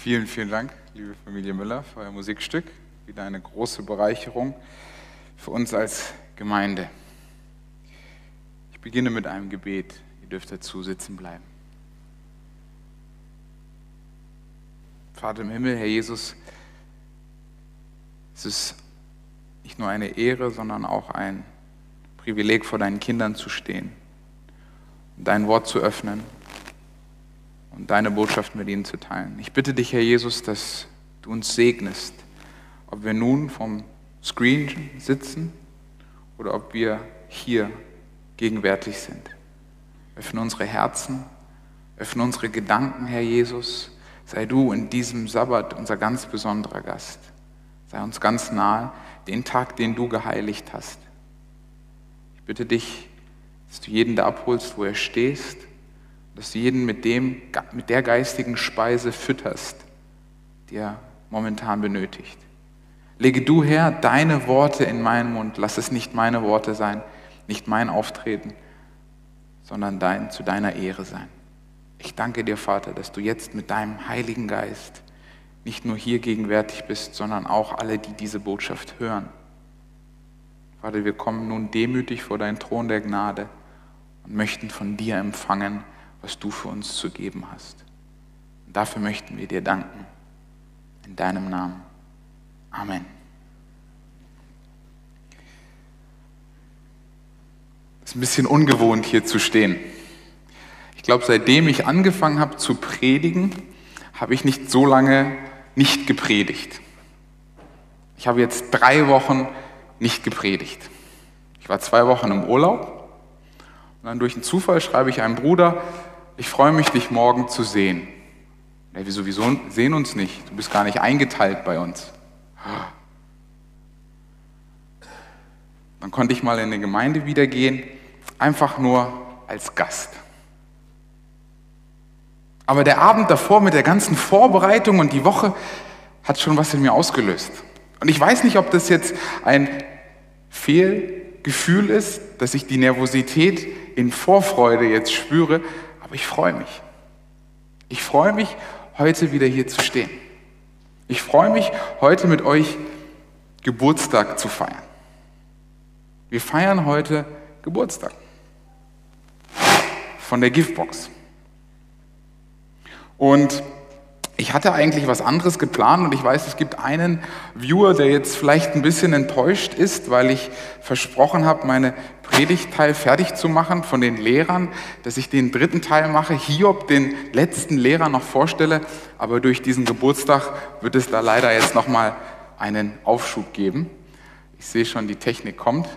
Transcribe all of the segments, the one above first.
Vielen, vielen Dank, liebe Familie Müller, für euer Musikstück. Wieder eine große Bereicherung für uns als Gemeinde. Ich beginne mit einem Gebet. Ihr dürft dazu sitzen bleiben. Vater im Himmel, Herr Jesus, es ist nicht nur eine Ehre, sondern auch ein Privileg, vor deinen Kindern zu stehen, dein Wort zu öffnen und deine Botschaft mit ihnen zu teilen. Ich bitte dich, Herr Jesus, dass du uns segnest, ob wir nun vom Screen sitzen oder ob wir hier gegenwärtig sind. Öffne unsere Herzen, öffne unsere Gedanken, Herr Jesus. Sei du in diesem Sabbat unser ganz besonderer Gast. Sei uns ganz nahe, den Tag, den du geheiligt hast. Ich bitte dich, dass du jeden da abholst, wo er stehst dass du jeden mit, dem, mit der geistigen Speise fütterst, die er momentan benötigt. Lege du, Herr, deine Worte in meinen Mund. Lass es nicht meine Worte sein, nicht mein Auftreten, sondern dein, zu deiner Ehre sein. Ich danke dir, Vater, dass du jetzt mit deinem Heiligen Geist nicht nur hier gegenwärtig bist, sondern auch alle, die diese Botschaft hören. Vater, wir kommen nun demütig vor deinen Thron der Gnade und möchten von dir empfangen, was du für uns zu geben hast. Und dafür möchten wir dir danken. In deinem Namen. Amen. Es ist ein bisschen ungewohnt, hier zu stehen. Ich glaube, seitdem ich angefangen habe zu predigen, habe ich nicht so lange nicht gepredigt. Ich habe jetzt drei Wochen nicht gepredigt. Ich war zwei Wochen im Urlaub und dann durch einen Zufall schreibe ich einem Bruder, ich freue mich, dich morgen zu sehen. Ja, wir sowieso sehen uns nicht. Du bist gar nicht eingeteilt bei uns. Dann konnte ich mal in eine Gemeinde wiedergehen, einfach nur als Gast. Aber der Abend davor mit der ganzen Vorbereitung und die Woche hat schon was in mir ausgelöst. Und ich weiß nicht, ob das jetzt ein Fehlgefühl ist, dass ich die Nervosität in Vorfreude jetzt spüre, aber ich freue mich. Ich freue mich, heute wieder hier zu stehen. Ich freue mich, heute mit euch Geburtstag zu feiern. Wir feiern heute Geburtstag von der Giftbox. Und ich hatte eigentlich was anderes geplant und ich weiß, es gibt einen Viewer, der jetzt vielleicht ein bisschen enttäuscht ist, weil ich versprochen habe, meine Predigtteil fertig zu machen von den Lehrern, dass ich den dritten Teil mache, Hiob, den letzten Lehrer noch vorstelle, aber durch diesen Geburtstag wird es da leider jetzt nochmal einen Aufschub geben. Ich sehe schon, die Technik kommt.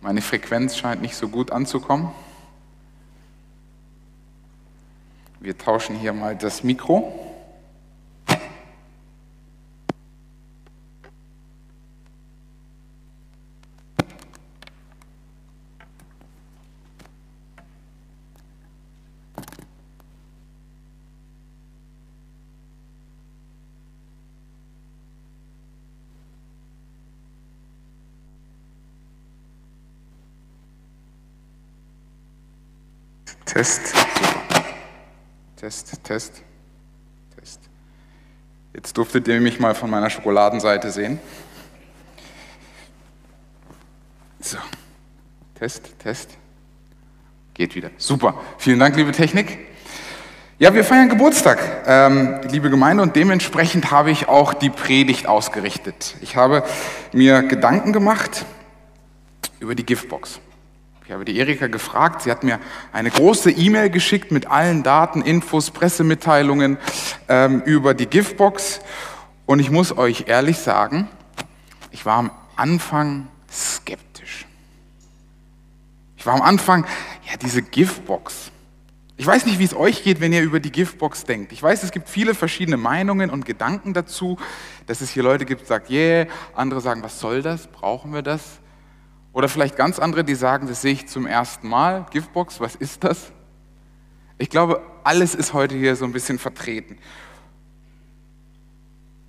Meine Frequenz scheint nicht so gut anzukommen. Wir tauschen hier mal das Mikro. Test. Super. Test, Test, Test. Jetzt durftet ihr mich mal von meiner Schokoladenseite sehen. So. Test, Test. Geht wieder. Super. Vielen Dank, liebe Technik. Ja, wir feiern Geburtstag, ähm, liebe Gemeinde, und dementsprechend habe ich auch die Predigt ausgerichtet. Ich habe mir Gedanken gemacht über die Giftbox. Ich habe die Erika gefragt, sie hat mir eine große E-Mail geschickt mit allen Daten, Infos, Pressemitteilungen ähm, über die Giftbox. Und ich muss euch ehrlich sagen, ich war am Anfang skeptisch. Ich war am Anfang, ja, diese Giftbox. Ich weiß nicht, wie es euch geht, wenn ihr über die Giftbox denkt. Ich weiß, es gibt viele verschiedene Meinungen und Gedanken dazu, dass es hier Leute gibt, die sagen, yeah, andere sagen, was soll das? Brauchen wir das? Oder vielleicht ganz andere, die sagen, das sehe ich zum ersten Mal. Giftbox, was ist das? Ich glaube, alles ist heute hier so ein bisschen vertreten.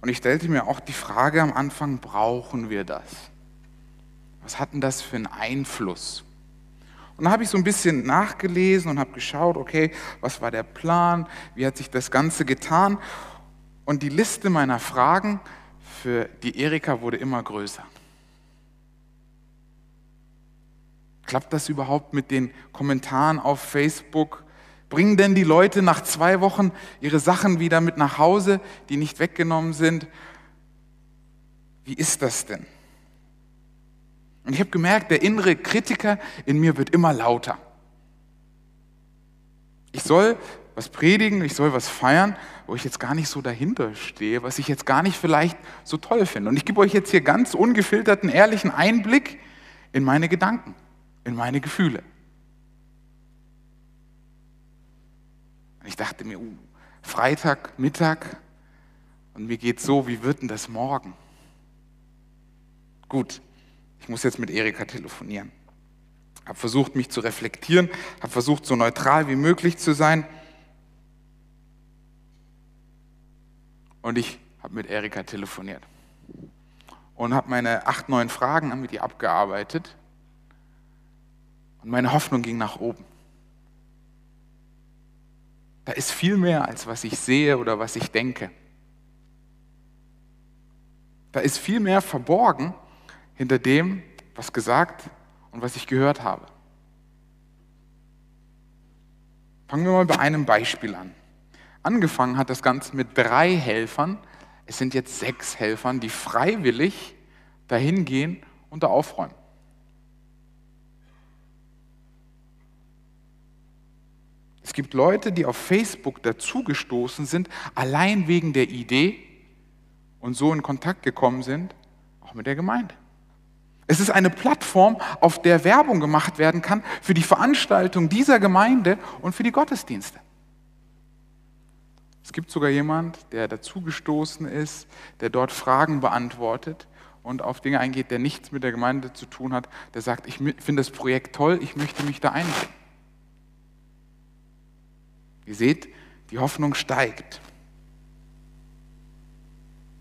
Und ich stellte mir auch die Frage am Anfang, brauchen wir das? Was hat denn das für einen Einfluss? Und dann habe ich so ein bisschen nachgelesen und habe geschaut, okay, was war der Plan? Wie hat sich das Ganze getan? Und die Liste meiner Fragen für die Erika wurde immer größer. Klappt das überhaupt mit den Kommentaren auf Facebook? Bringen denn die Leute nach zwei Wochen ihre Sachen wieder mit nach Hause, die nicht weggenommen sind? Wie ist das denn? Und ich habe gemerkt, der innere Kritiker in mir wird immer lauter. Ich soll was predigen, ich soll was feiern, wo ich jetzt gar nicht so dahinter stehe, was ich jetzt gar nicht vielleicht so toll finde. Und ich gebe euch jetzt hier ganz ungefilterten, ehrlichen Einblick in meine Gedanken, in meine Gefühle. Und ich dachte mir, uh, Freitag, Mittag, und mir geht so, wie wird denn das morgen? Gut, ich muss jetzt mit Erika telefonieren. Habe versucht, mich zu reflektieren, habe versucht, so neutral wie möglich zu sein. Und ich habe mit Erika telefoniert und habe meine acht, neun Fragen mit ihr abgearbeitet. Und meine Hoffnung ging nach oben. Da ist viel mehr, als was ich sehe oder was ich denke. Da ist viel mehr verborgen hinter dem, was gesagt und was ich gehört habe. Fangen wir mal bei einem Beispiel an. Angefangen hat das Ganze mit drei Helfern. Es sind jetzt sechs Helfern, die freiwillig dahin gehen und da aufräumen. Gibt Leute, die auf Facebook dazugestoßen sind, allein wegen der Idee und so in Kontakt gekommen sind, auch mit der Gemeinde. Es ist eine Plattform, auf der Werbung gemacht werden kann für die Veranstaltung dieser Gemeinde und für die Gottesdienste. Es gibt sogar jemand, der dazugestoßen ist, der dort Fragen beantwortet und auf Dinge eingeht, der nichts mit der Gemeinde zu tun hat, der sagt, ich finde das Projekt toll, ich möchte mich da einbringen. Ihr seht, die Hoffnung steigt.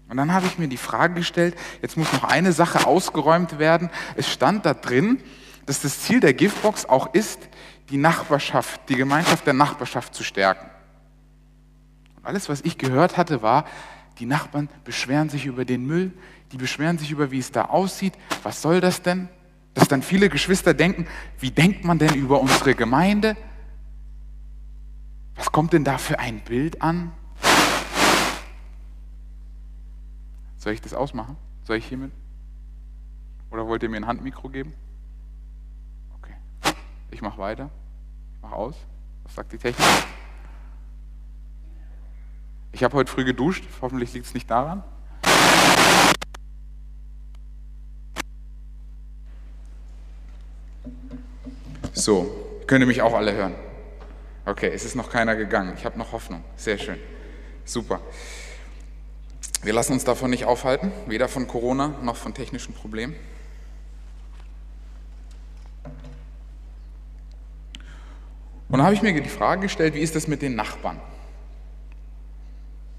Und dann habe ich mir die Frage gestellt, jetzt muss noch eine Sache ausgeräumt werden. Es stand da drin, dass das Ziel der Giftbox auch ist, die Nachbarschaft, die Gemeinschaft der Nachbarschaft zu stärken. Und alles, was ich gehört hatte, war, die Nachbarn beschweren sich über den Müll, die beschweren sich über, wie es da aussieht. Was soll das denn? Dass dann viele Geschwister denken, wie denkt man denn über unsere Gemeinde? Was kommt denn da für ein Bild an? Soll ich das ausmachen? Soll ich hiermit? Oder wollt ihr mir ein Handmikro geben? Okay. Ich mache weiter. Ich mache aus. Was sagt die Technik? Ich habe heute früh geduscht. Hoffentlich liegt es nicht daran. So, könnt ihr mich auch alle hören? Okay, es ist noch keiner gegangen. Ich habe noch Hoffnung. Sehr schön. Super. Wir lassen uns davon nicht aufhalten, weder von Corona noch von technischen Problemen. Und da habe ich mir die Frage gestellt, wie ist das mit den Nachbarn?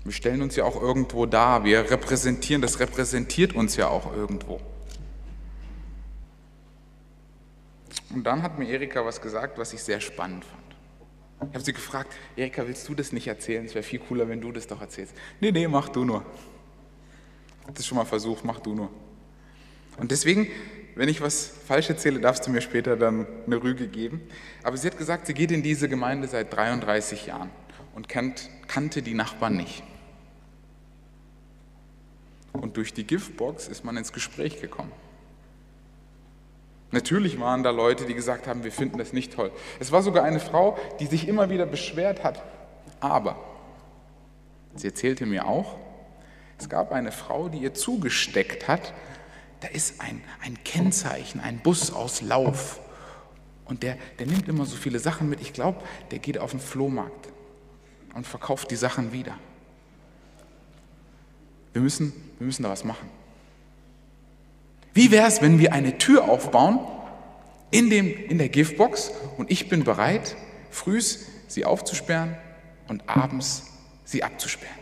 Wir stellen uns ja auch irgendwo dar, wir repräsentieren, das repräsentiert uns ja auch irgendwo. Und dann hat mir Erika was gesagt, was ich sehr spannend fand. Ich habe sie gefragt, Erika, willst du das nicht erzählen? Es wäre viel cooler, wenn du das doch erzählst. Nee, nee, mach du nur das schon mal versucht, mach du nur. Und deswegen, wenn ich was falsch erzähle, darfst du mir später dann eine Rüge geben. Aber sie hat gesagt, sie geht in diese Gemeinde seit 33 Jahren und kannt, kannte die Nachbarn nicht. Und durch die Giftbox ist man ins Gespräch gekommen. Natürlich waren da Leute, die gesagt haben, wir finden das nicht toll. Es war sogar eine Frau, die sich immer wieder beschwert hat. Aber sie erzählte mir auch, es gab eine Frau, die ihr zugesteckt hat, da ist ein, ein Kennzeichen, ein Bus aus Lauf. Und der, der nimmt immer so viele Sachen mit. Ich glaube, der geht auf den Flohmarkt und verkauft die Sachen wieder. Wir müssen, wir müssen da was machen. Wie wäre es, wenn wir eine Tür aufbauen in, dem, in der Giftbox und ich bin bereit, frühs sie aufzusperren und abends sie abzusperren?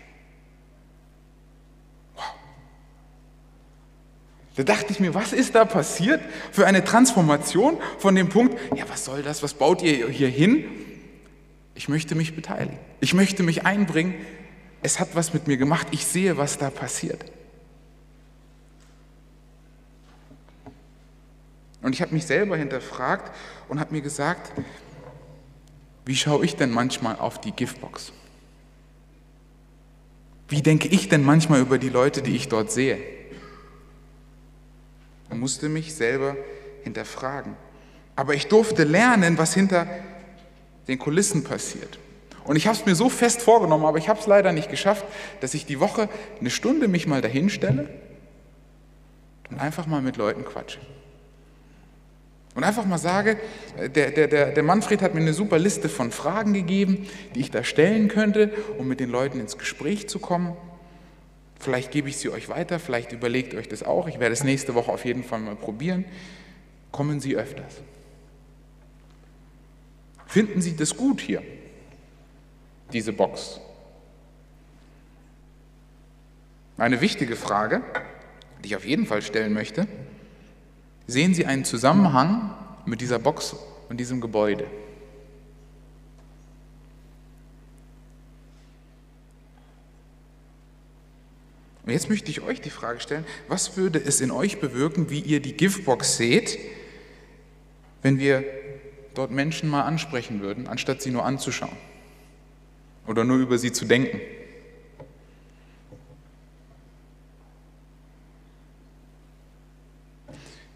Da dachte ich mir, was ist da passiert für eine Transformation von dem Punkt, ja, was soll das, was baut ihr hier hin? Ich möchte mich beteiligen. Ich möchte mich einbringen es hat was mit mir gemacht. Ich sehe, was da passiert. Und ich habe mich selber hinterfragt und habe mir gesagt, wie schaue ich denn manchmal auf die Giftbox? Wie denke ich denn manchmal über die Leute, die ich dort sehe? Ich musste mich selber hinterfragen. Aber ich durfte lernen, was hinter den Kulissen passiert. Und ich habe es mir so fest vorgenommen, aber ich habe es leider nicht geschafft, dass ich die Woche eine Stunde mich mal dahin stelle und einfach mal mit Leuten quatsche. Und einfach mal sage, der, der, der, der Manfred hat mir eine super Liste von Fragen gegeben, die ich da stellen könnte, um mit den Leuten ins Gespräch zu kommen. Vielleicht gebe ich sie euch weiter, vielleicht überlegt euch das auch. Ich werde es nächste Woche auf jeden Fall mal probieren. Kommen Sie öfters. Finden Sie das gut hier, diese Box? Eine wichtige Frage, die ich auf jeden Fall stellen möchte, Sehen Sie einen Zusammenhang mit dieser Box und diesem Gebäude? Und jetzt möchte ich euch die Frage stellen, was würde es in euch bewirken, wie ihr die Giftbox seht, wenn wir dort Menschen mal ansprechen würden, anstatt sie nur anzuschauen oder nur über sie zu denken?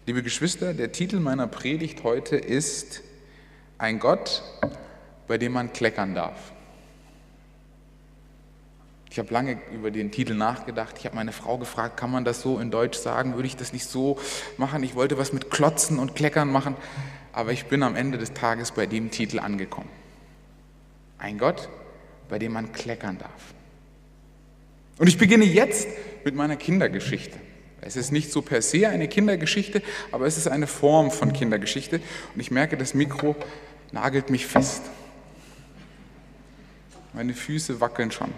Liebe Geschwister, der Titel meiner Predigt heute ist Ein Gott, bei dem man kleckern darf. Ich habe lange über den Titel nachgedacht. Ich habe meine Frau gefragt, kann man das so in Deutsch sagen? Würde ich das nicht so machen? Ich wollte was mit Klotzen und Kleckern machen, aber ich bin am Ende des Tages bei dem Titel angekommen. Ein Gott, bei dem man kleckern darf. Und ich beginne jetzt mit meiner Kindergeschichte. Es ist nicht so per se eine Kindergeschichte, aber es ist eine Form von Kindergeschichte. Und ich merke, das Mikro nagelt mich fest. Meine Füße wackeln schon.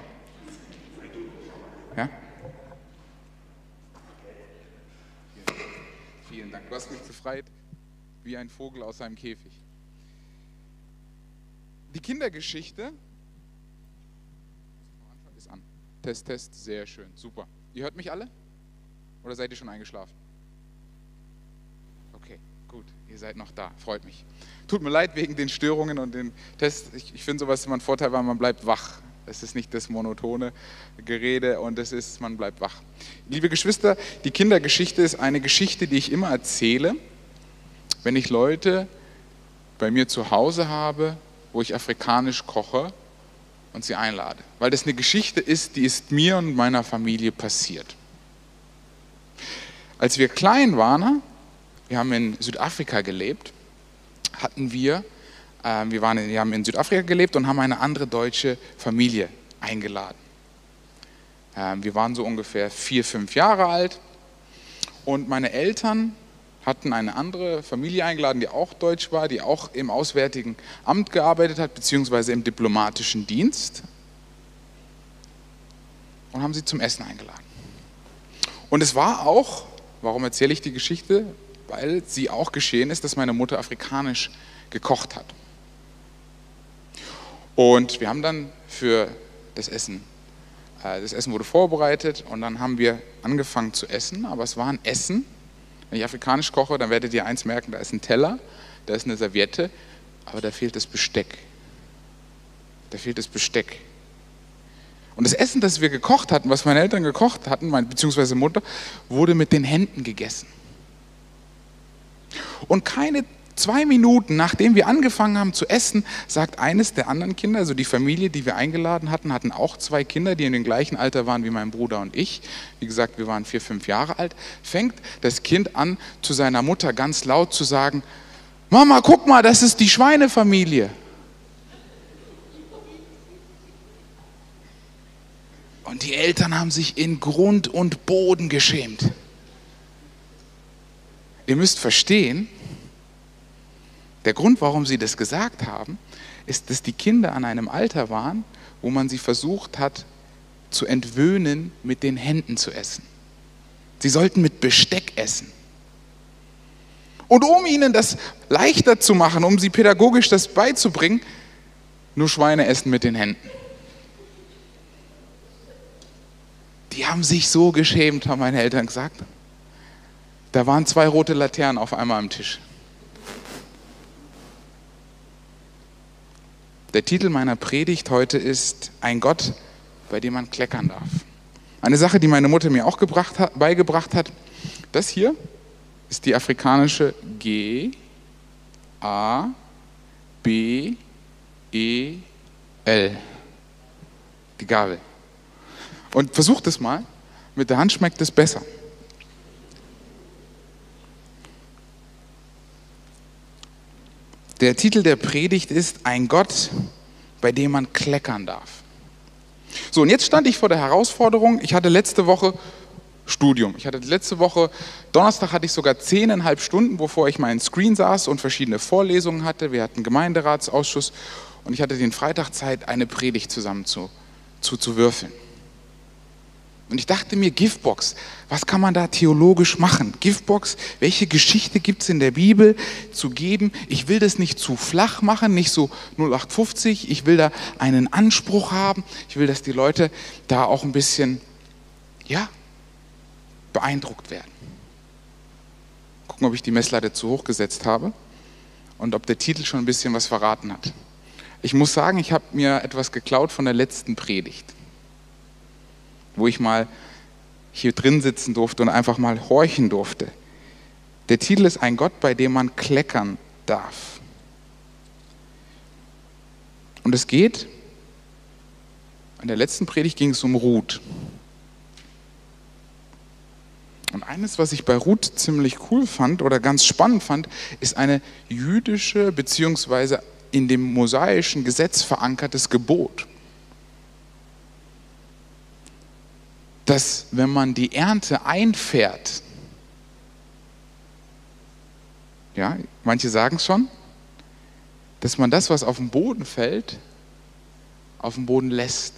Ja? Vielen Dank. Du hast mich befreit wie ein Vogel aus seinem Käfig. Die Kindergeschichte ist an. Test, Test, sehr schön, super. Ihr hört mich alle? Oder seid ihr schon eingeschlafen? Okay, gut, ihr seid noch da, freut mich. Tut mir leid wegen den Störungen und den Tests. Ich, ich finde sowas immer ein Vorteil, weil man bleibt wach. Es ist nicht das monotone Gerede und es ist, man bleibt wach. Liebe Geschwister, die Kindergeschichte ist eine Geschichte, die ich immer erzähle, wenn ich Leute bei mir zu Hause habe, wo ich afrikanisch koche und sie einlade. Weil das eine Geschichte ist, die ist mir und meiner Familie passiert. Als wir klein waren, wir haben in Südafrika gelebt, hatten wir, äh, wir, waren, wir haben in Südafrika gelebt und haben eine andere deutsche Familie eingeladen. Äh, wir waren so ungefähr vier, fünf Jahre alt und meine Eltern hatten eine andere Familie eingeladen, die auch deutsch war, die auch im Auswärtigen Amt gearbeitet hat, beziehungsweise im diplomatischen Dienst und haben sie zum Essen eingeladen. Und es war auch Warum erzähle ich die Geschichte? Weil sie auch geschehen ist, dass meine Mutter afrikanisch gekocht hat. Und wir haben dann für das Essen, äh, das Essen wurde vorbereitet und dann haben wir angefangen zu essen, aber es war ein Essen. Wenn ich afrikanisch koche, dann werdet ihr eins merken, da ist ein Teller, da ist eine Serviette, aber da fehlt das Besteck. Da fehlt das Besteck. Und das Essen, das wir gekocht hatten, was meine Eltern gekocht hatten, beziehungsweise Mutter, wurde mit den Händen gegessen. Und keine zwei Minuten, nachdem wir angefangen haben zu essen, sagt eines der anderen Kinder, also die Familie, die wir eingeladen hatten, hatten auch zwei Kinder, die in dem gleichen Alter waren wie mein Bruder und ich. Wie gesagt, wir waren vier, fünf Jahre alt. Fängt das Kind an, zu seiner Mutter ganz laut zu sagen, Mama, guck mal, das ist die Schweinefamilie. Und die Eltern haben sich in Grund und Boden geschämt. Ihr müsst verstehen, der Grund, warum sie das gesagt haben, ist, dass die Kinder an einem Alter waren, wo man sie versucht hat zu entwöhnen, mit den Händen zu essen. Sie sollten mit Besteck essen. Und um ihnen das leichter zu machen, um sie pädagogisch das beizubringen, nur Schweine essen mit den Händen. Die haben sich so geschämt, haben meine Eltern gesagt. Da waren zwei rote Laternen auf einmal am Tisch. Der Titel meiner Predigt heute ist Ein Gott, bei dem man kleckern darf. Eine Sache, die meine Mutter mir auch hat, beigebracht hat. Das hier ist die afrikanische G, A, B, E, L. Die Gabel. Und versucht es mal. Mit der Hand schmeckt es besser. Der Titel der Predigt ist Ein Gott, bei dem man kleckern darf. So, und jetzt stand ich vor der Herausforderung, ich hatte letzte Woche Studium. Ich hatte letzte Woche, Donnerstag hatte ich sogar zehneinhalb Stunden, wovor ich meinen Screen saß und verschiedene Vorlesungen hatte. Wir hatten Gemeinderatsausschuss und ich hatte den Freitag Zeit, eine Predigt zusammen zu, zu, zu würfeln. Und ich dachte mir, Giftbox, was kann man da theologisch machen? Giftbox, welche Geschichte gibt es in der Bibel zu geben? Ich will das nicht zu flach machen, nicht so 0850. Ich will da einen Anspruch haben. Ich will, dass die Leute da auch ein bisschen, ja, beeindruckt werden. Gucken, ob ich die Messlatte zu hoch gesetzt habe und ob der Titel schon ein bisschen was verraten hat. Ich muss sagen, ich habe mir etwas geklaut von der letzten Predigt wo ich mal hier drin sitzen durfte und einfach mal horchen durfte. Der Titel ist Ein Gott, bei dem man kleckern darf. Und es geht, in der letzten Predigt ging es um Ruth. Und eines, was ich bei Ruth ziemlich cool fand oder ganz spannend fand, ist eine jüdische beziehungsweise in dem mosaischen Gesetz verankertes Gebot. Dass wenn man die Ernte einfährt, ja, manche sagen es schon, dass man das, was auf den Boden fällt, auf den Boden lässt.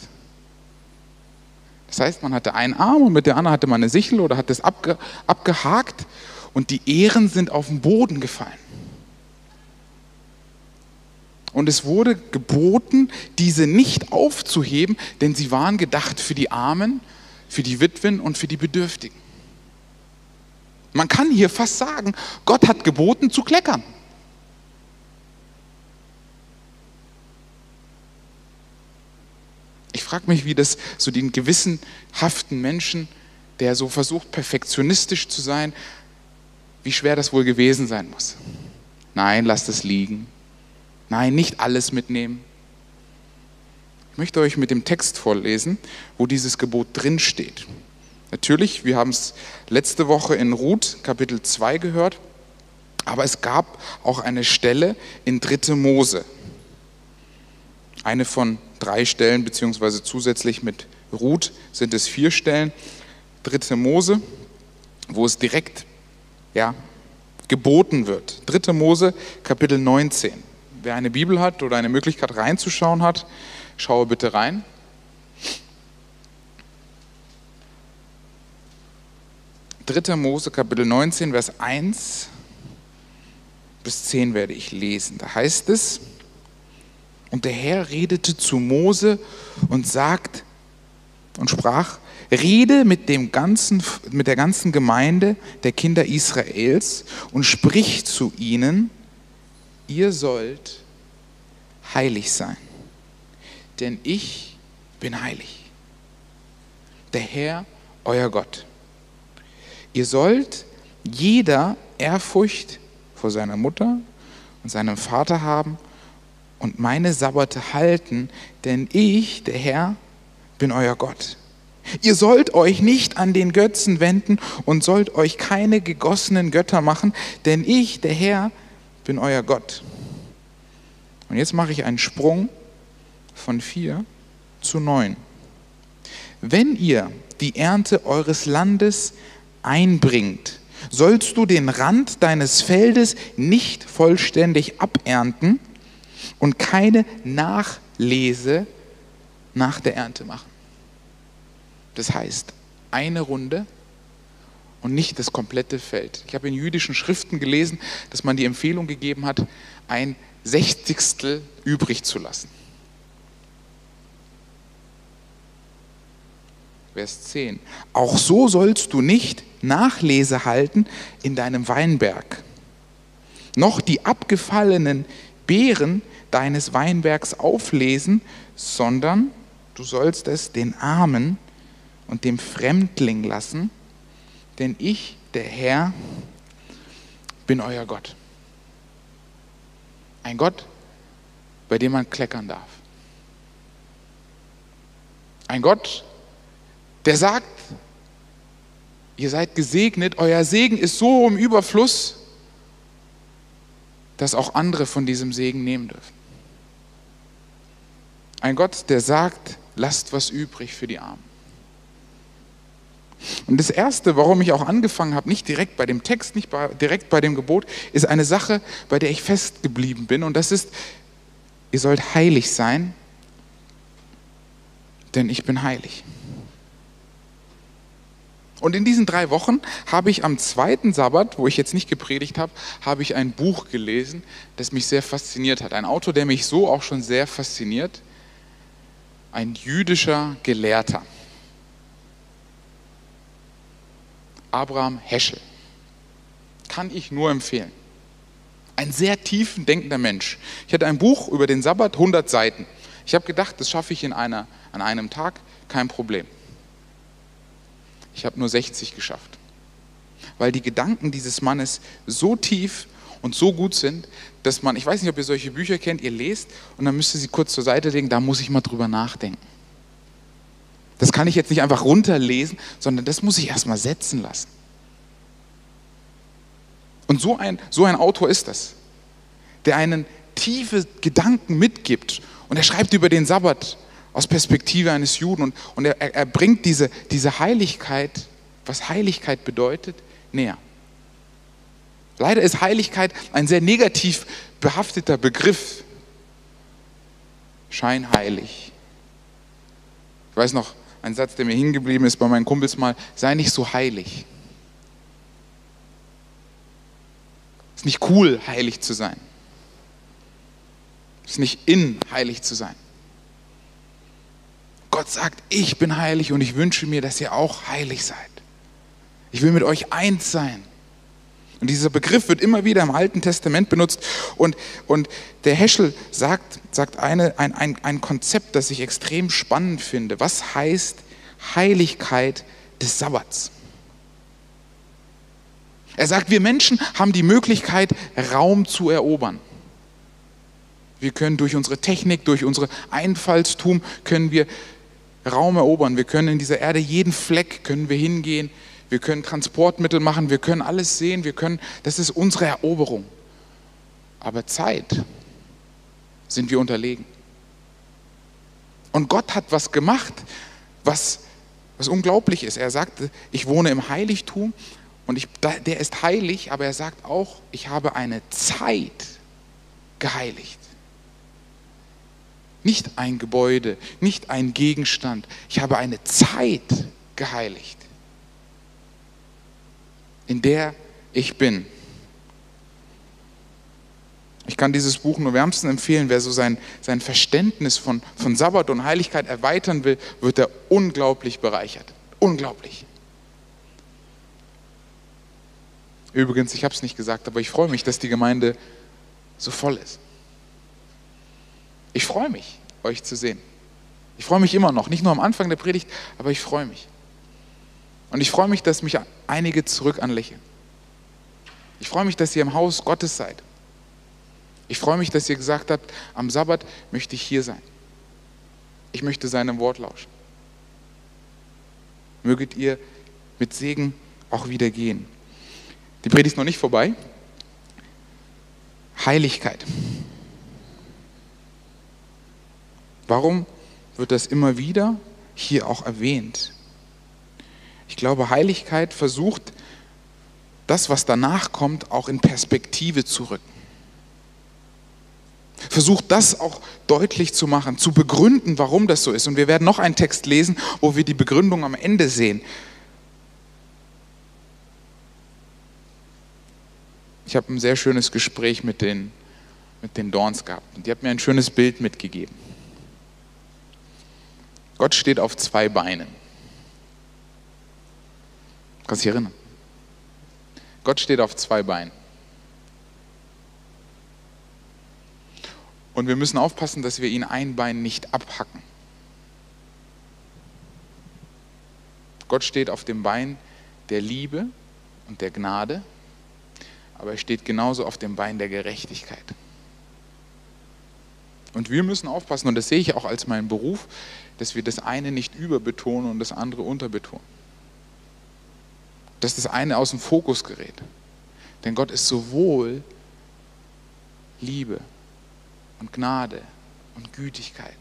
Das heißt, man hatte einen Arm und mit der anderen hatte man eine Sichel oder hat das abge, abgehakt und die Ehren sind auf den Boden gefallen. Und es wurde geboten, diese nicht aufzuheben, denn sie waren gedacht für die Armen für die Witwen und für die Bedürftigen. Man kann hier fast sagen, Gott hat geboten zu kleckern. Ich frage mich, wie das so den gewissenhaften Menschen, der so versucht, perfektionistisch zu sein, wie schwer das wohl gewesen sein muss. Nein, lasst es liegen. Nein, nicht alles mitnehmen. Ich möchte euch mit dem Text vorlesen, wo dieses Gebot drin steht. Natürlich, wir haben es letzte Woche in Ruth Kapitel 2 gehört, aber es gab auch eine Stelle in 3. Mose. Eine von drei Stellen, beziehungsweise zusätzlich mit Ruth sind es vier Stellen. 3. Mose, wo es direkt ja, geboten wird. 3. Mose, Kapitel 19. Wer eine Bibel hat oder eine Möglichkeit reinzuschauen hat, Schaue bitte rein. Dritter Mose Kapitel 19, Vers 1 bis 10 werde ich lesen. Da heißt es, und der Herr redete zu Mose und sagt und sprach, rede mit, dem ganzen, mit der ganzen Gemeinde der Kinder Israels und sprich zu ihnen, ihr sollt heilig sein denn ich bin heilig. Der Herr, euer Gott. Ihr sollt jeder Ehrfurcht vor seiner Mutter und seinem Vater haben und meine Sabbate halten, denn ich, der Herr, bin euer Gott. Ihr sollt euch nicht an den Götzen wenden und sollt euch keine gegossenen Götter machen, denn ich, der Herr, bin euer Gott. Und jetzt mache ich einen Sprung von 4 zu 9. Wenn ihr die Ernte eures Landes einbringt, sollst du den Rand deines Feldes nicht vollständig abernten und keine Nachlese nach der Ernte machen. Das heißt, eine Runde und nicht das komplette Feld. Ich habe in jüdischen Schriften gelesen, dass man die Empfehlung gegeben hat, ein Sechzigstel übrig zu lassen. Vers 10. Auch so sollst du nicht Nachlese halten in deinem Weinberg, noch die abgefallenen Beeren deines Weinbergs auflesen, sondern du sollst es den Armen und dem Fremdling lassen, denn ich, der Herr, bin euer Gott. Ein Gott, bei dem man kleckern darf. Ein Gott, der sagt, ihr seid gesegnet, euer Segen ist so im Überfluss, dass auch andere von diesem Segen nehmen dürfen. Ein Gott, der sagt, lasst was übrig für die Armen. Und das Erste, warum ich auch angefangen habe, nicht direkt bei dem Text, nicht bei, direkt bei dem Gebot, ist eine Sache, bei der ich festgeblieben bin. Und das ist, ihr sollt heilig sein, denn ich bin heilig. Und in diesen drei Wochen habe ich am zweiten Sabbat, wo ich jetzt nicht gepredigt habe, habe ich ein Buch gelesen, das mich sehr fasziniert hat. Ein Autor, der mich so auch schon sehr fasziniert. Ein jüdischer Gelehrter. Abraham Heschel. Kann ich nur empfehlen. Ein sehr tiefen denkender Mensch. Ich hatte ein Buch über den Sabbat, 100 Seiten. Ich habe gedacht, das schaffe ich in einer, an einem Tag, kein Problem. Ich habe nur 60 geschafft. Weil die Gedanken dieses Mannes so tief und so gut sind, dass man, ich weiß nicht, ob ihr solche Bücher kennt, ihr lest und dann müsst ihr sie kurz zur Seite legen, da muss ich mal drüber nachdenken. Das kann ich jetzt nicht einfach runterlesen, sondern das muss ich erstmal setzen lassen. Und so ein, so ein Autor ist das, der einen tiefe Gedanken mitgibt. Und er schreibt über den Sabbat aus Perspektive eines Juden. Und, und er, er bringt diese, diese Heiligkeit, was Heiligkeit bedeutet, näher. Leider ist Heiligkeit ein sehr negativ behafteter Begriff. Scheinheilig. Ich weiß noch, ein Satz, der mir hingeblieben ist bei meinen Kumpels mal, sei nicht so heilig. Ist nicht cool, heilig zu sein. Ist nicht in, heilig zu sein. Gott sagt, ich bin heilig und ich wünsche mir, dass ihr auch heilig seid. Ich will mit euch eins sein. Und dieser Begriff wird immer wieder im Alten Testament benutzt. Und, und der Heschel sagt, sagt eine, ein, ein, ein Konzept, das ich extrem spannend finde. Was heißt Heiligkeit des Sabbats? Er sagt, wir Menschen haben die Möglichkeit, Raum zu erobern. Wir können durch unsere Technik, durch unsere Einfallstum, können wir Raum erobern. Wir können in dieser Erde jeden Fleck können wir hingehen. Wir können Transportmittel machen. Wir können alles sehen. Wir können, das ist unsere Eroberung. Aber Zeit sind wir unterlegen. Und Gott hat was gemacht, was, was unglaublich ist. Er sagte, ich wohne im Heiligtum und ich, der ist heilig, aber er sagt auch, ich habe eine Zeit geheiligt. Nicht ein Gebäude, nicht ein Gegenstand. Ich habe eine Zeit geheiligt, in der ich bin. Ich kann dieses Buch nur wärmstens empfehlen. Wer so sein, sein Verständnis von, von Sabbat und Heiligkeit erweitern will, wird er unglaublich bereichert. Unglaublich. Übrigens, ich habe es nicht gesagt, aber ich freue mich, dass die Gemeinde so voll ist. Ich freue mich, euch zu sehen. Ich freue mich immer noch, nicht nur am Anfang der Predigt, aber ich freue mich. Und ich freue mich, dass mich einige zurück anlächeln. Ich freue mich, dass ihr im Haus Gottes seid. Ich freue mich, dass ihr gesagt habt, am Sabbat möchte ich hier sein. Ich möchte seinem Wort lauschen. Möget ihr mit Segen auch wieder gehen. Die Predigt ist noch nicht vorbei. Heiligkeit. Warum wird das immer wieder hier auch erwähnt? Ich glaube, Heiligkeit versucht, das, was danach kommt, auch in Perspektive zu rücken. Versucht das auch deutlich zu machen, zu begründen, warum das so ist. Und wir werden noch einen Text lesen, wo wir die Begründung am Ende sehen. Ich habe ein sehr schönes Gespräch mit den, mit den Dorns gehabt und die hat mir ein schönes Bild mitgegeben. Gott steht auf zwei Beinen. Kannst dich erinnern? Gott steht auf zwei Beinen. Und wir müssen aufpassen, dass wir ihn ein Bein nicht abhacken. Gott steht auf dem Bein der Liebe und der Gnade, aber er steht genauso auf dem Bein der Gerechtigkeit. Und wir müssen aufpassen, und das sehe ich auch als meinen Beruf, dass wir das eine nicht überbetonen und das andere unterbetonen. Dass das eine aus dem Fokus gerät. Denn Gott ist sowohl Liebe und Gnade und Gütigkeit,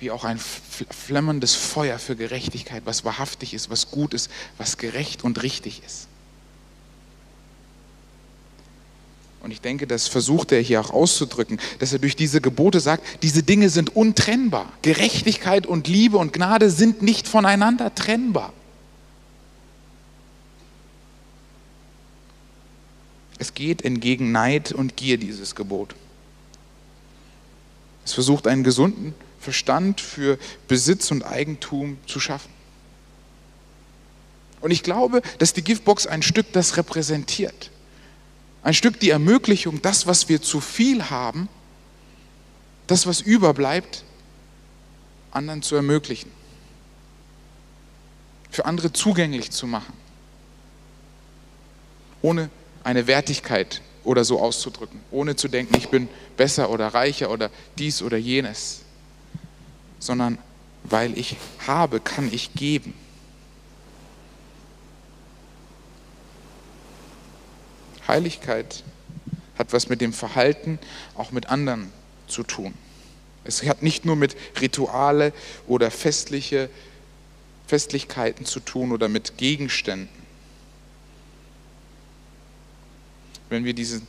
wie auch ein flammerndes Feuer für Gerechtigkeit, was wahrhaftig ist, was gut ist, was gerecht und richtig ist. Und ich denke, das versucht er hier auch auszudrücken, dass er durch diese Gebote sagt, diese Dinge sind untrennbar. Gerechtigkeit und Liebe und Gnade sind nicht voneinander trennbar. Es geht entgegen Neid und Gier, dieses Gebot. Es versucht einen gesunden Verstand für Besitz und Eigentum zu schaffen. Und ich glaube, dass die Giftbox ein Stück das repräsentiert. Ein Stück die Ermöglichung, das, was wir zu viel haben, das, was überbleibt, anderen zu ermöglichen. Für andere zugänglich zu machen. Ohne eine Wertigkeit oder so auszudrücken, ohne zu denken, ich bin besser oder reicher oder dies oder jenes, sondern weil ich habe, kann ich geben. Heiligkeit hat was mit dem Verhalten, auch mit anderen zu tun. Es hat nicht nur mit Rituale oder festliche Festlichkeiten zu tun oder mit Gegenständen. Wenn wir diesen,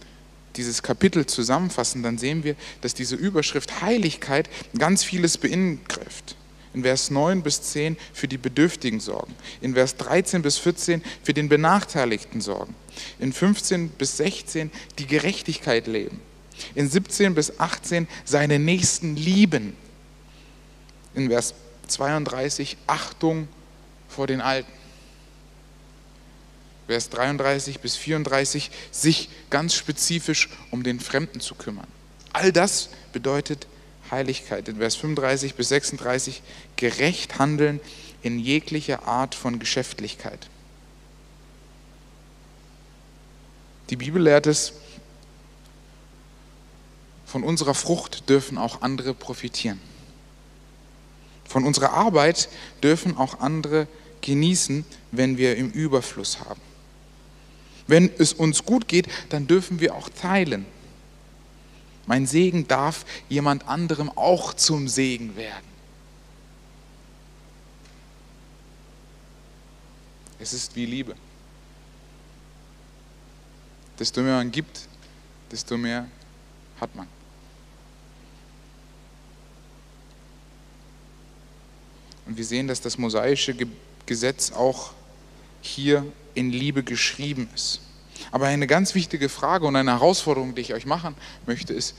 dieses Kapitel zusammenfassen, dann sehen wir, dass diese Überschrift Heiligkeit ganz vieles beingrifft. In Vers 9 bis 10 für die Bedürftigen sorgen. In Vers 13 bis 14 für den Benachteiligten sorgen. In 15 bis 16 die Gerechtigkeit leben. In 17 bis 18 seine Nächsten lieben. In Vers 32 Achtung vor den Alten. Vers 33 bis 34, sich ganz spezifisch um den Fremden zu kümmern. All das bedeutet Heiligkeit. In Vers 35 bis 36, gerecht handeln in jeglicher Art von Geschäftlichkeit. Die Bibel lehrt es, von unserer Frucht dürfen auch andere profitieren. Von unserer Arbeit dürfen auch andere genießen, wenn wir im Überfluss haben. Wenn es uns gut geht, dann dürfen wir auch teilen. Mein Segen darf jemand anderem auch zum Segen werden. Es ist wie Liebe. Desto mehr man gibt, desto mehr hat man. Und wir sehen, dass das mosaische Gesetz auch hier in Liebe geschrieben ist. Aber eine ganz wichtige Frage und eine Herausforderung, die ich euch machen möchte, ist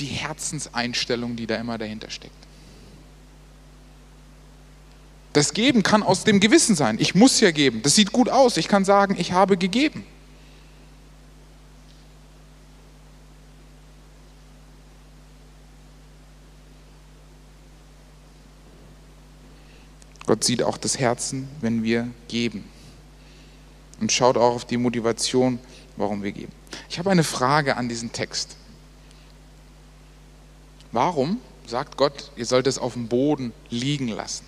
die Herzenseinstellung, die da immer dahinter steckt. Das Geben kann aus dem Gewissen sein. Ich muss ja geben. Das sieht gut aus. Ich kann sagen, ich habe gegeben. Gott sieht auch das Herzen, wenn wir geben und schaut auch auf die Motivation, warum wir geben. Ich habe eine Frage an diesen Text. Warum sagt Gott, ihr sollt es auf dem Boden liegen lassen?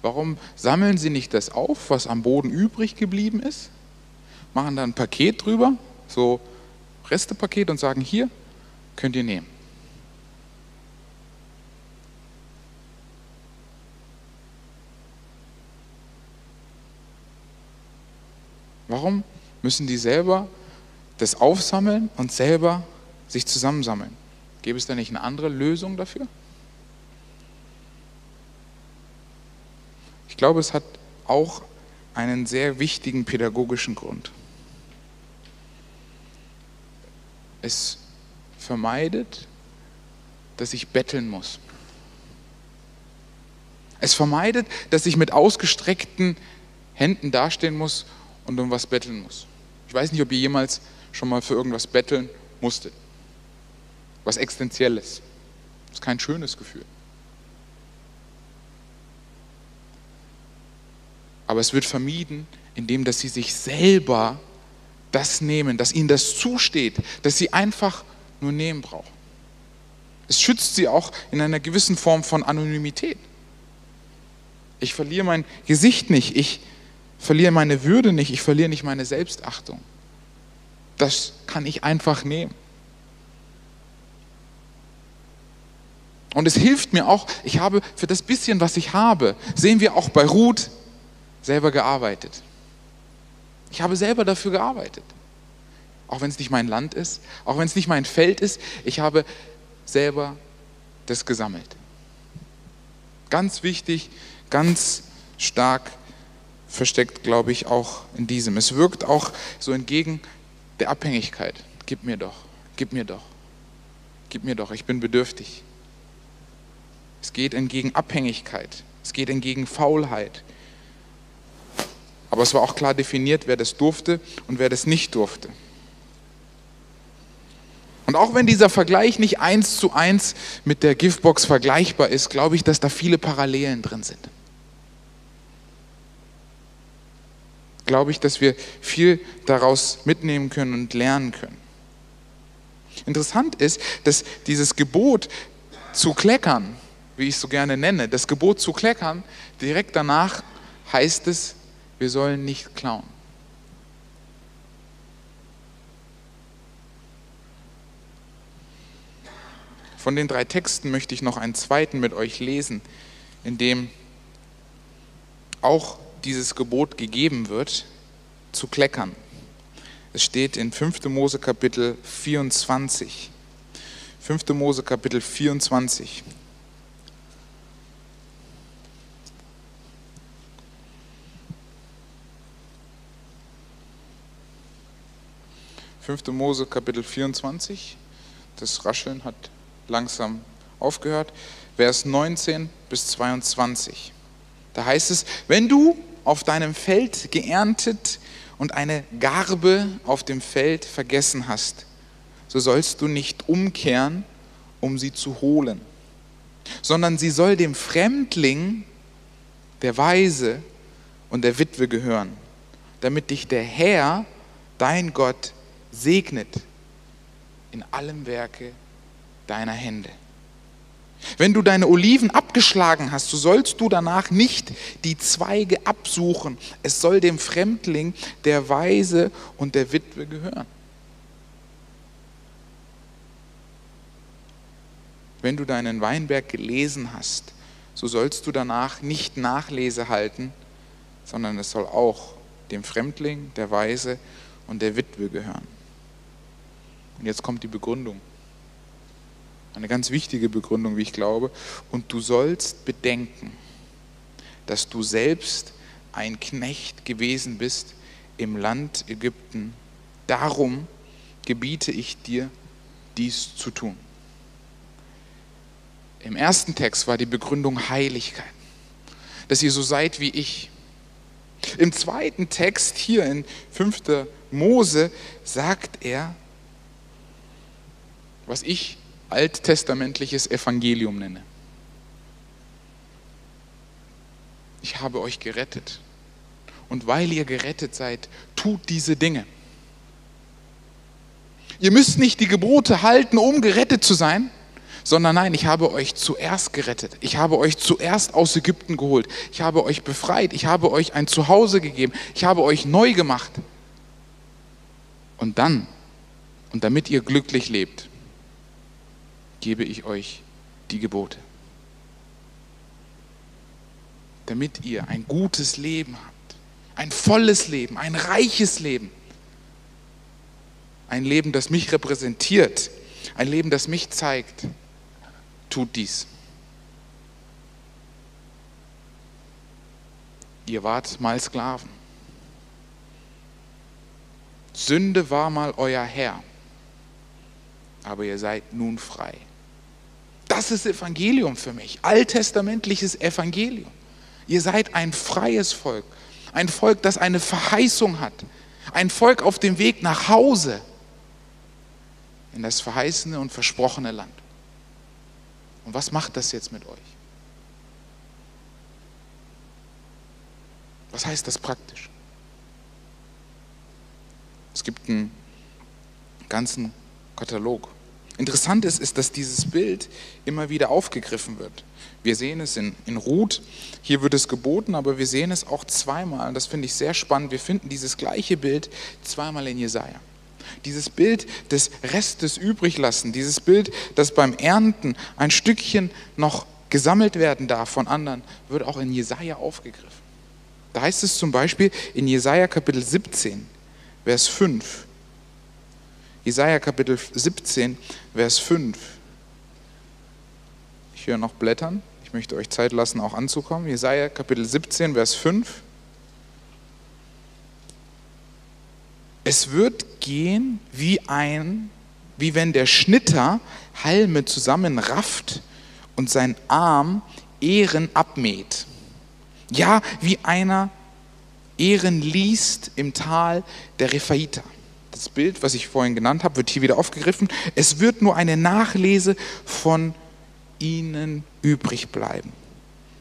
Warum sammeln Sie nicht das auf, was am Boden übrig geblieben ist? Machen da ein Paket drüber, so Restepaket und sagen, hier könnt ihr nehmen. Warum müssen die selber das aufsammeln und selber sich zusammensammeln? Gäbe es da nicht eine andere Lösung dafür? Ich glaube, es hat auch einen sehr wichtigen pädagogischen Grund. Es vermeidet, dass ich betteln muss. Es vermeidet, dass ich mit ausgestreckten Händen dastehen muss und um was betteln muss. Ich weiß nicht, ob ihr jemals schon mal für irgendwas betteln musstet. Was Existenzielles. Das ist kein schönes Gefühl. Aber es wird vermieden, indem dass sie sich selber das nehmen, dass ihnen das zusteht, dass sie einfach nur nehmen brauchen. Es schützt sie auch in einer gewissen Form von Anonymität. Ich verliere mein Gesicht nicht, ich verliere meine Würde nicht, ich verliere nicht meine Selbstachtung. Das kann ich einfach nehmen. Und es hilft mir auch, ich habe für das bisschen, was ich habe, sehen wir auch bei Ruth, selber gearbeitet. Ich habe selber dafür gearbeitet. Auch wenn es nicht mein Land ist, auch wenn es nicht mein Feld ist, ich habe selber das gesammelt. Ganz wichtig, ganz stark versteckt, glaube ich, auch in diesem. Es wirkt auch so entgegen der Abhängigkeit. Gib mir doch, gib mir doch, gib mir doch, ich bin bedürftig. Es geht entgegen Abhängigkeit, es geht entgegen Faulheit. Aber es war auch klar definiert, wer das durfte und wer das nicht durfte. Und auch wenn dieser Vergleich nicht eins zu eins mit der Giftbox vergleichbar ist, glaube ich, dass da viele Parallelen drin sind. Glaube ich, dass wir viel daraus mitnehmen können und lernen können. Interessant ist, dass dieses Gebot zu kleckern, wie ich es so gerne nenne, das Gebot zu kleckern, direkt danach heißt es, wir sollen nicht klauen. Von den drei Texten möchte ich noch einen zweiten mit euch lesen, in dem auch dieses Gebot gegeben wird, zu kleckern. Es steht in 5. Mose Kapitel 24. 5. Mose Kapitel 24. 5. Mose Kapitel 24. Das Rascheln hat langsam aufgehört. Vers 19 bis 22. Da heißt es, wenn du auf deinem Feld geerntet und eine Garbe auf dem Feld vergessen hast, so sollst du nicht umkehren, um sie zu holen, sondern sie soll dem Fremdling, der Weise und der Witwe gehören, damit dich der Herr, dein Gott, segnet in allem Werke deiner Hände. Wenn du deine Oliven abgeschlagen hast, so sollst du danach nicht die Zweige absuchen. Es soll dem Fremdling, der Weise und der Witwe gehören. Wenn du deinen Weinberg gelesen hast, so sollst du danach nicht Nachlese halten, sondern es soll auch dem Fremdling, der Weise und der Witwe gehören. Und jetzt kommt die Begründung. Eine ganz wichtige Begründung, wie ich glaube. Und du sollst bedenken, dass du selbst ein Knecht gewesen bist im Land Ägypten. Darum gebiete ich dir, dies zu tun. Im ersten Text war die Begründung Heiligkeit, dass ihr so seid wie ich. Im zweiten Text hier in 5. Mose sagt er, was ich alttestamentliches Evangelium nenne. Ich habe euch gerettet. Und weil ihr gerettet seid, tut diese Dinge. Ihr müsst nicht die Gebote halten, um gerettet zu sein, sondern nein, ich habe euch zuerst gerettet. Ich habe euch zuerst aus Ägypten geholt. Ich habe euch befreit. Ich habe euch ein Zuhause gegeben. Ich habe euch neu gemacht. Und dann, und damit ihr glücklich lebt, gebe ich euch die Gebote. Damit ihr ein gutes Leben habt, ein volles Leben, ein reiches Leben, ein Leben, das mich repräsentiert, ein Leben, das mich zeigt, tut dies. Ihr wart mal Sklaven. Sünde war mal euer Herr, aber ihr seid nun frei. Das ist Evangelium für mich, alttestamentliches Evangelium. Ihr seid ein freies Volk, ein Volk, das eine Verheißung hat, ein Volk auf dem Weg nach Hause in das verheißene und versprochene Land. Und was macht das jetzt mit euch? Was heißt das praktisch? Es gibt einen ganzen Katalog. Interessant ist, ist, dass dieses Bild immer wieder aufgegriffen wird. Wir sehen es in, in Ruth, hier wird es geboten, aber wir sehen es auch zweimal. Und das finde ich sehr spannend. Wir finden dieses gleiche Bild zweimal in Jesaja. Dieses Bild des Restes übrig lassen, dieses Bild, dass beim Ernten ein Stückchen noch gesammelt werden darf von anderen, wird auch in Jesaja aufgegriffen. Da heißt es zum Beispiel in Jesaja Kapitel 17, Vers 5. Jesaja Kapitel 17, Vers 5. Ich höre noch Blättern. Ich möchte euch Zeit lassen, auch anzukommen. Jesaja Kapitel 17, Vers 5. Es wird gehen wie ein, wie wenn der Schnitter Halme zusammenrafft und sein Arm Ehren abmäht. Ja, wie einer Ehren liest im Tal der Rephaiter. Das Bild, was ich vorhin genannt habe, wird hier wieder aufgegriffen. Es wird nur eine Nachlese von ihnen übrig bleiben.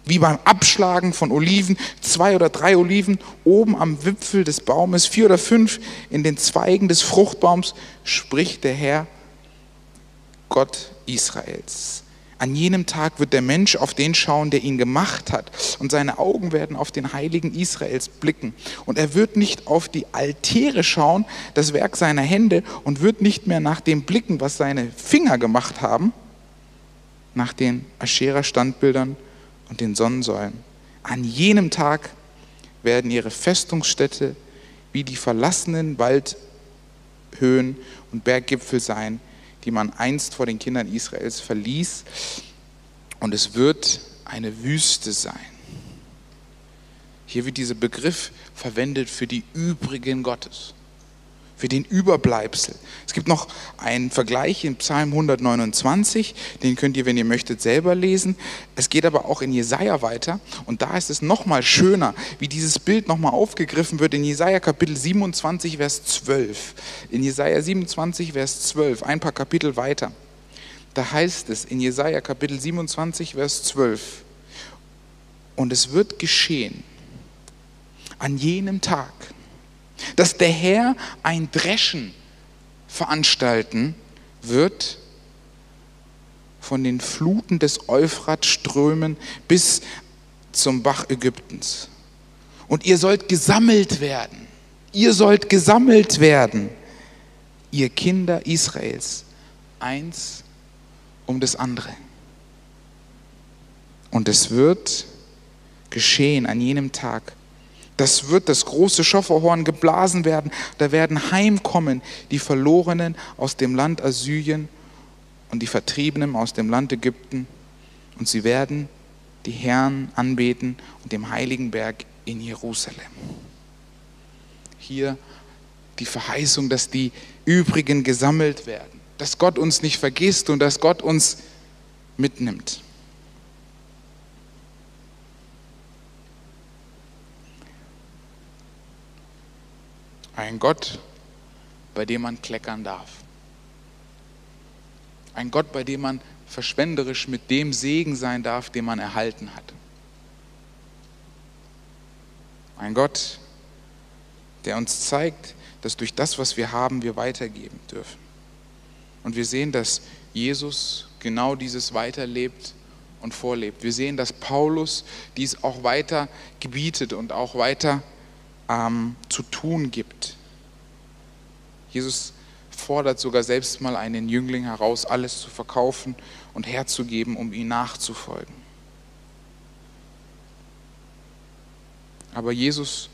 Wie beim Abschlagen von Oliven, zwei oder drei Oliven oben am Wipfel des Baumes, vier oder fünf in den Zweigen des Fruchtbaums, spricht der Herr, Gott Israels. An jenem Tag wird der Mensch auf den schauen, der ihn gemacht hat, und seine Augen werden auf den Heiligen Israels blicken. Und er wird nicht auf die Altäre schauen, das Werk seiner Hände, und wird nicht mehr nach dem blicken, was seine Finger gemacht haben, nach den Aschera-Standbildern und den Sonnensäulen. An jenem Tag werden ihre Festungsstätte wie die verlassenen Waldhöhen und Berggipfel sein, die man einst vor den Kindern Israels verließ. Und es wird eine Wüste sein. Hier wird dieser Begriff verwendet für die übrigen Gottes für den Überbleibsel. Es gibt noch einen Vergleich in Psalm 129, den könnt ihr, wenn ihr möchtet, selber lesen. Es geht aber auch in Jesaja weiter und da ist es nochmal schöner, wie dieses Bild nochmal aufgegriffen wird in Jesaja Kapitel 27, Vers 12. In Jesaja 27, Vers 12, ein paar Kapitel weiter. Da heißt es in Jesaja Kapitel 27, Vers 12, und es wird geschehen an jenem Tag, dass der Herr ein Dreschen veranstalten wird von den Fluten des Euphrat strömen bis zum Bach Ägyptens. Und ihr sollt gesammelt werden. Ihr sollt gesammelt werden, ihr Kinder Israels, eins um das andere. Und es wird geschehen an jenem Tag, das wird das große Schofferhorn geblasen werden. Da werden heimkommen die Verlorenen aus dem Land Assyrien und die Vertriebenen aus dem Land Ägypten. Und sie werden die Herren anbeten und dem heiligen Berg in Jerusalem. Hier die Verheißung, dass die übrigen gesammelt werden, dass Gott uns nicht vergisst und dass Gott uns mitnimmt. Ein Gott, bei dem man kleckern darf. Ein Gott, bei dem man verschwenderisch mit dem Segen sein darf, den man erhalten hat. Ein Gott, der uns zeigt, dass durch das, was wir haben, wir weitergeben dürfen. Und wir sehen, dass Jesus genau dieses weiterlebt und vorlebt. Wir sehen, dass Paulus dies auch weiter gebietet und auch weiter ähm, zu tun gibt. Jesus fordert sogar selbst mal einen Jüngling heraus, alles zu verkaufen und herzugeben, um ihm nachzufolgen. Aber Jesus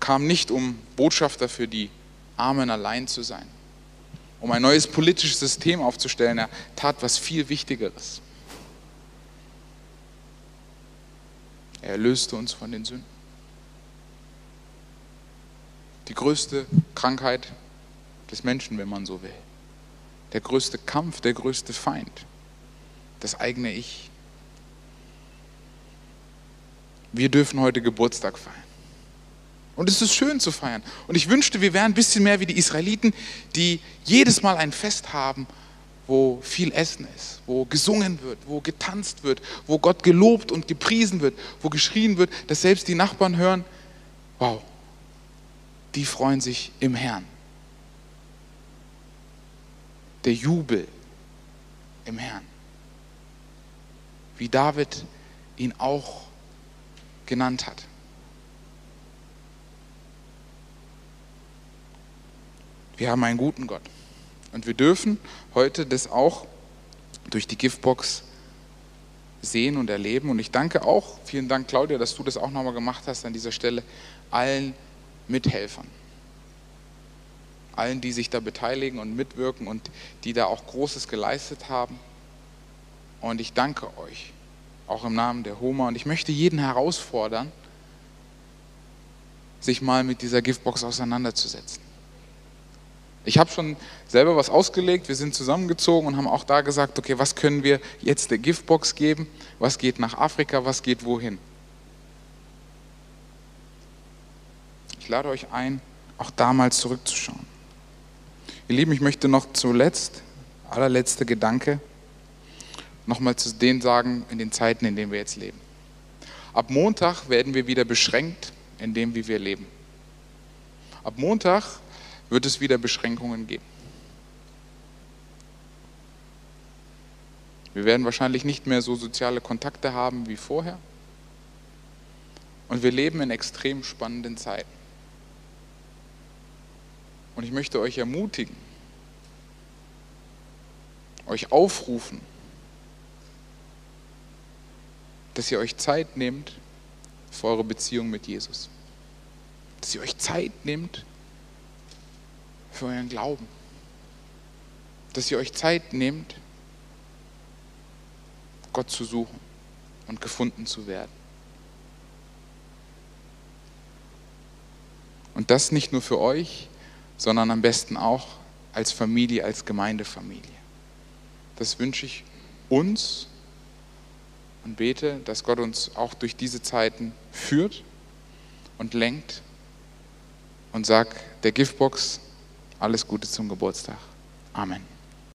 kam nicht, um Botschafter für die Armen allein zu sein, um ein neues politisches System aufzustellen. Er tat was viel Wichtigeres. Er erlöste uns von den Sünden. Die größte Krankheit des Menschen, wenn man so will. Der größte Kampf, der größte Feind. Das eigene Ich. Wir dürfen heute Geburtstag feiern. Und es ist schön zu feiern. Und ich wünschte, wir wären ein bisschen mehr wie die Israeliten, die jedes Mal ein Fest haben, wo viel Essen ist, wo gesungen wird, wo getanzt wird, wo Gott gelobt und gepriesen wird, wo geschrien wird, dass selbst die Nachbarn hören, wow, die freuen sich im Herrn. Der Jubel im Herrn. Wie David ihn auch genannt hat. Wir haben einen guten Gott. Und wir dürfen heute das auch durch die Giftbox sehen und erleben. Und ich danke auch, vielen Dank Claudia, dass du das auch nochmal gemacht hast an dieser Stelle, allen Mithelfern. Allen, die sich da beteiligen und mitwirken und die da auch Großes geleistet haben. Und ich danke euch, auch im Namen der Homa. Und ich möchte jeden herausfordern, sich mal mit dieser Giftbox auseinanderzusetzen. Ich habe schon selber was ausgelegt, wir sind zusammengezogen und haben auch da gesagt, okay, was können wir jetzt der Giftbox geben? Was geht nach Afrika, was geht wohin? Ich lade euch ein, auch damals zurückzuschauen. Ihr Lieben, ich möchte noch zuletzt, allerletzter Gedanke, nochmal zu denen sagen, in den Zeiten, in denen wir jetzt leben. Ab Montag werden wir wieder beschränkt in dem, wie wir leben. Ab Montag wird es wieder Beschränkungen geben. Wir werden wahrscheinlich nicht mehr so soziale Kontakte haben wie vorher. Und wir leben in extrem spannenden Zeiten. Und ich möchte euch ermutigen, euch aufrufen, dass ihr euch Zeit nehmt für eure Beziehung mit Jesus. Dass ihr euch Zeit nehmt für euren Glauben. Dass ihr euch Zeit nehmt, Gott zu suchen und gefunden zu werden. Und das nicht nur für euch, sondern am besten auch als Familie, als Gemeindefamilie. Das wünsche ich uns und bete, dass Gott uns auch durch diese Zeiten führt und lenkt und sag der Giftbox alles Gute zum Geburtstag. Amen.